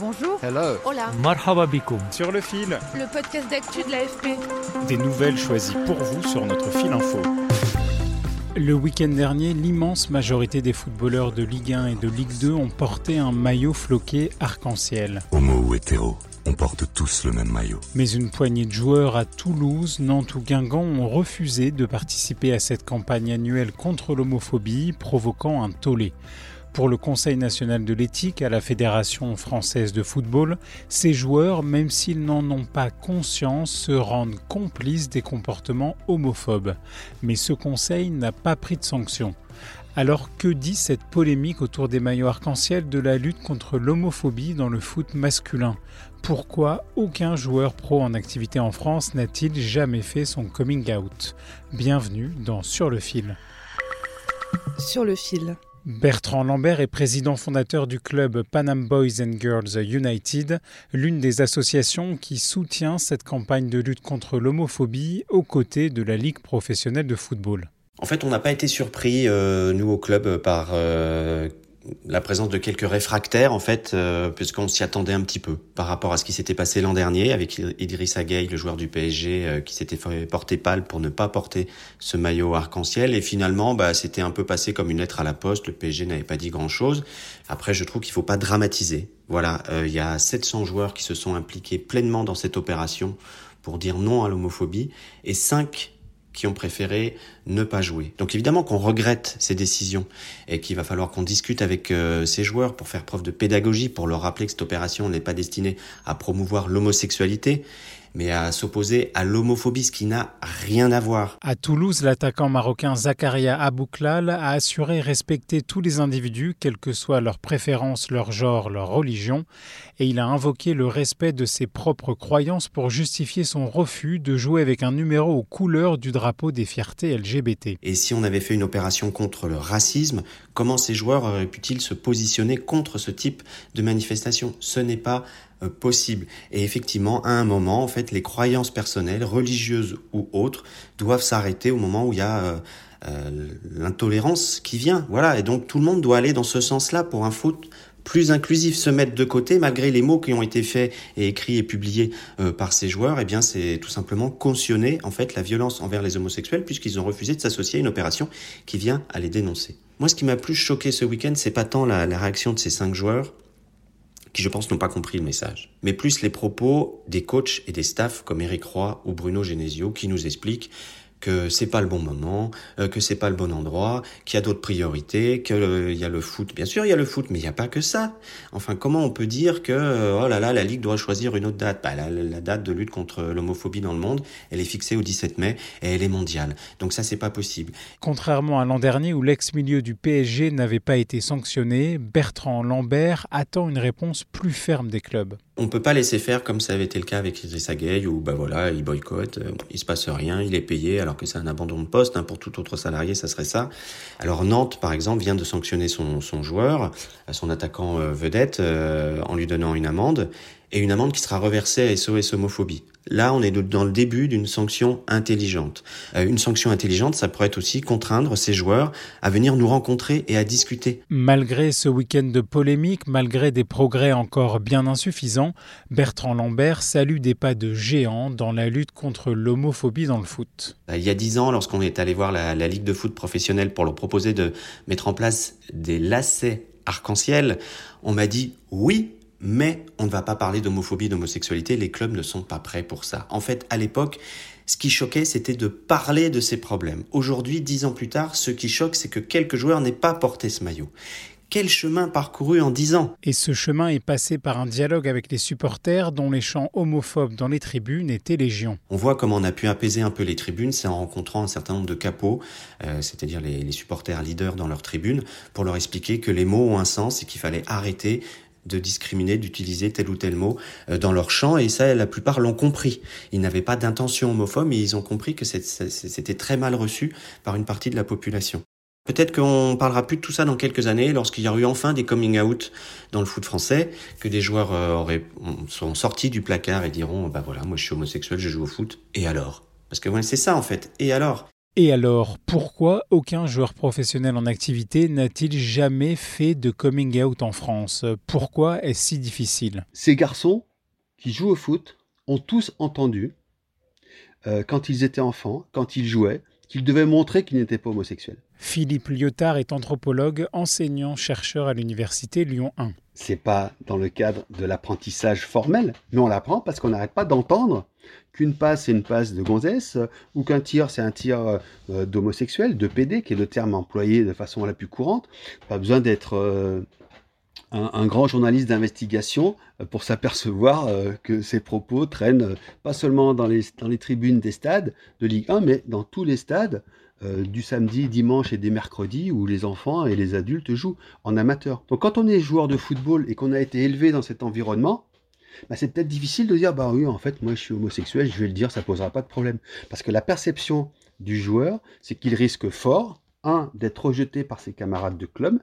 Bonjour. Hello. Hola. Marhaba Sur le fil. Le podcast d'actu de l'AFP. Des nouvelles choisies pour vous sur notre fil info. Le week-end dernier, l'immense majorité des footballeurs de Ligue 1 et de Ligue 2 ont porté un maillot floqué arc-en-ciel. Homo ou hétéro, on porte tous le même maillot. Mais une poignée de joueurs à Toulouse, Nantes ou Guingamp ont refusé de participer à cette campagne annuelle contre l'homophobie, provoquant un tollé. Pour le Conseil national de l'éthique à la Fédération française de football, ces joueurs, même s'ils n'en ont pas conscience, se rendent complices des comportements homophobes. Mais ce Conseil n'a pas pris de sanctions. Alors que dit cette polémique autour des maillots arc-en-ciel de la lutte contre l'homophobie dans le foot masculin? Pourquoi aucun joueur pro en activité en France n'a-t-il jamais fait son coming out? Bienvenue dans Sur le fil. Sur le fil. Bertrand Lambert est président fondateur du club Panam Boys and Girls United, l'une des associations qui soutient cette campagne de lutte contre l'homophobie aux côtés de la Ligue professionnelle de football. En fait, on n'a pas été surpris, euh, nous au club, par euh, la présence de quelques réfractaires en fait, euh, puisqu'on s'y attendait un petit peu par rapport à ce qui s'était passé l'an dernier avec Idrissa Gueye, le joueur du PSG, euh, qui s'était fait porter pâle pour ne pas porter ce maillot arc-en-ciel. Et finalement, bah, c'était un peu passé comme une lettre à la poste. Le PSG n'avait pas dit grand-chose. Après, je trouve qu'il faut pas dramatiser. Voilà, euh, il y a 700 joueurs qui se sont impliqués pleinement dans cette opération pour dire non à l'homophobie et 5 qui ont préféré ne pas jouer. Donc évidemment qu'on regrette ces décisions et qu'il va falloir qu'on discute avec euh, ces joueurs pour faire preuve de pédagogie, pour leur rappeler que cette opération n'est pas destinée à promouvoir l'homosexualité mais à s'opposer à l'homophobie, ce qui n'a rien à voir. À Toulouse, l'attaquant marocain Zakaria Abouklal a assuré respecter tous les individus, quelles que soient leurs préférences, leur genre, leur religion, et il a invoqué le respect de ses propres croyances pour justifier son refus de jouer avec un numéro aux couleurs du drapeau des fiertés LGBT. Et si on avait fait une opération contre le racisme, comment ces joueurs auraient pu-ils se positionner contre ce type de manifestation? Ce n'est pas euh, possible. Et effectivement, à un moment, en fait, les croyances personnelles, religieuses ou autres, doivent s'arrêter au moment où il y a euh, euh, l'intolérance qui vient. Voilà. Et donc tout le monde doit aller dans ce sens-là pour un foot plus inclusif, se mettre de côté malgré les mots qui ont été faits et écrits et publiés par ces joueurs. Eh bien, c'est tout simplement cautionner en fait la violence envers les homosexuels puisqu'ils ont refusé de s'associer à une opération qui vient à les dénoncer. Moi, ce qui m'a plus choqué ce week-end, c'est pas tant la, la réaction de ces cinq joueurs, qui je pense n'ont pas compris le message, mais plus les propos des coachs et des staffs comme Eric Roy ou Bruno Genesio qui nous expliquent que c'est pas le bon moment, euh, que c'est pas le bon endroit, qu'il y a d'autres priorités, qu'il euh, y a le foot. Bien sûr, il y a le foot, mais il n'y a pas que ça. Enfin, comment on peut dire que euh, oh là là, la ligue doit choisir une autre date? Bah, la, la, date de lutte contre l'homophobie dans le monde, elle est fixée au 17 mai et elle est mondiale. Donc ça, c'est pas possible. Contrairement à l'an dernier où l'ex-milieu du PSG n'avait pas été sanctionné, Bertrand Lambert attend une réponse plus ferme des clubs. On peut pas laisser faire comme ça avait été le cas avec Idrissa Gueye où bah voilà, il boycotte, il se passe rien, il est payé alors que c'est un abandon de poste. Hein, pour tout autre salarié, ça serait ça. Alors Nantes, par exemple, vient de sanctionner son, joueur, son attaquant euh, vedette, euh, en lui donnant une amende et une amende qui sera reversée à SOS homophobie. Là, on est dans le début d'une sanction intelligente. Euh, une sanction intelligente, ça pourrait être aussi contraindre ces joueurs à venir nous rencontrer et à discuter. Malgré ce week-end de polémique, malgré des progrès encore bien insuffisants, Bertrand Lambert salue des pas de géant dans la lutte contre l'homophobie dans le foot. Il y a dix ans, lorsqu'on est allé voir la, la Ligue de foot professionnelle pour leur proposer de mettre en place des lacets arc-en-ciel, on m'a dit oui, mais on ne va pas parler d'homophobie, d'homosexualité, les clubs ne sont pas prêts pour ça. En fait, à l'époque, ce qui choquait, c'était de parler de ces problèmes. Aujourd'hui, dix ans plus tard, ce qui choque, c'est que quelques joueurs n'aient pas porté ce maillot. Quel chemin parcouru en dix ans? Et ce chemin est passé par un dialogue avec les supporters dont les chants homophobes dans les tribunes étaient légion. On voit comment on a pu apaiser un peu les tribunes, c'est en rencontrant un certain nombre de capots, euh, c'est-à-dire les, les supporters leaders dans leurs tribunes, pour leur expliquer que les mots ont un sens et qu'il fallait arrêter de discriminer, d'utiliser tel ou tel mot euh, dans leur champ, et ça, la plupart l'ont compris. Ils n'avaient pas d'intention homophobe, mais ils ont compris que c'était très mal reçu par une partie de la population. Peut-être qu'on parlera plus de tout ça dans quelques années, lorsqu'il y aura eu enfin des coming out dans le foot français, que des joueurs euh, auraient, sont sortis du placard et diront, bah voilà, moi je suis homosexuel, je joue au foot, et alors? Parce que c'est ça en fait, et alors? Et alors, pourquoi aucun joueur professionnel en activité n'a-t-il jamais fait de coming out en France? Pourquoi est-ce si difficile? Ces garçons qui jouent au foot ont tous entendu, euh, quand ils étaient enfants, quand ils jouaient, qu'ils devaient montrer qu'ils n'étaient pas homosexuels. Philippe Lyotard est anthropologue, enseignant, chercheur à l'université Lyon 1. C'est pas dans le cadre de l'apprentissage formel, mais on l'apprend parce qu'on n'arrête pas d'entendre qu'une passe c'est une passe de gonzesse ou qu'un tir c'est un tir euh, d'homosexuel, de PD, qui est le terme employé de façon la plus courante. Pas besoin d'être euh, un, grand journaliste d'investigation euh, pour s'apercevoir que ces propos traînent pas seulement dans les, dans les tribunes des stades de Ligue 1, mais dans tous les stades du samedi, dimanche et des mercredis où les enfants et les adultes jouent en amateur. Donc quand on est joueur de football et qu'on a été élevé dans cet environnement, bah, c'est peut-être difficile de dire bah oui en fait moi je suis homosexuel, je vais le dire, ça posera pas de problème. Parce que la perception du joueur, c'est qu'il risque fort, un, d'être rejeté par ses camarades de club,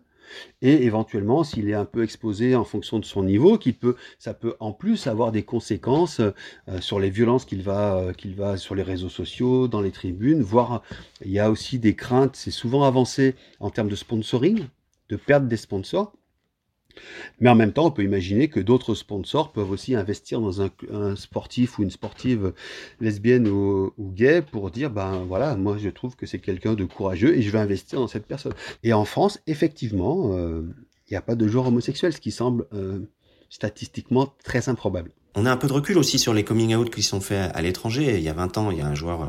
et éventuellement s'il est un peu exposé en fonction de son niveau, qu'il peut, ça peut en plus avoir des conséquences euh, sur les violences qu'il va, euh, qu'il va sur les réseaux sociaux, dans les tribunes, voire il y a aussi des craintes, c'est souvent avancé en termes de sponsoring, de perdre des sponsors. Mais en même temps, on peut imaginer que d'autres sponsors peuvent aussi investir dans un, sportif ou une sportive lesbienne ou, gay pour dire, ben voilà, moi je trouve que c'est quelqu'un de courageux et je vais investir dans cette personne. Et en France, effectivement, euh, il n'y a pas de genre homosexuel, ce qui semble euh, statistiquement très improbable. On a un peu de recul aussi sur les coming out qui sont faits à l'étranger. Il y a 20 ans, il y a un joueur euh,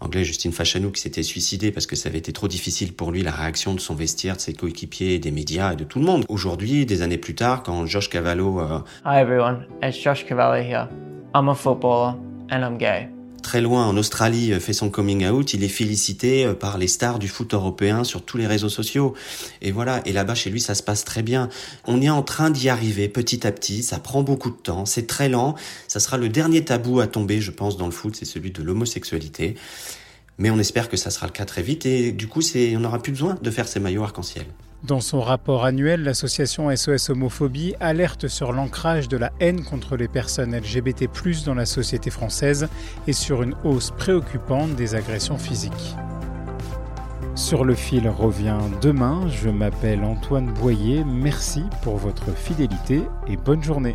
anglais, Justin Fachanou, qui s'était suicidé parce que ça avait été trop difficile pour lui la réaction de son vestiaire, de ses coéquipiers, des médias et de tout le monde. Aujourd'hui, des années plus tard, quand Josh Cavallo... Euh, Hi everyone, it's Josh Cavallo here. I'm a footballer and I'm gay très loin en Australie euh, fait son coming out, il est félicité euh, par les stars du foot européen sur tous les réseaux sociaux. Et voilà, et là-bas chez lui ça se passe très bien. On est en train d'y arriver petit à petit, ça prend beaucoup de temps, c'est très lent, ça sera le dernier tabou à tomber je pense dans le foot, c'est celui de l'homosexualité. Mais on espère que ça sera le cas très vite et du coup on n'aura plus besoin de faire ces maillots arc-en-ciel. Dans son rapport annuel, l'association SOS Homophobie alerte sur l'ancrage de la haine contre les personnes LGBT+ dans la société française et sur une hausse préoccupante des agressions physiques. Sur le fil revient demain, je m'appelle Antoine Boyer, merci pour votre fidélité et bonne journée.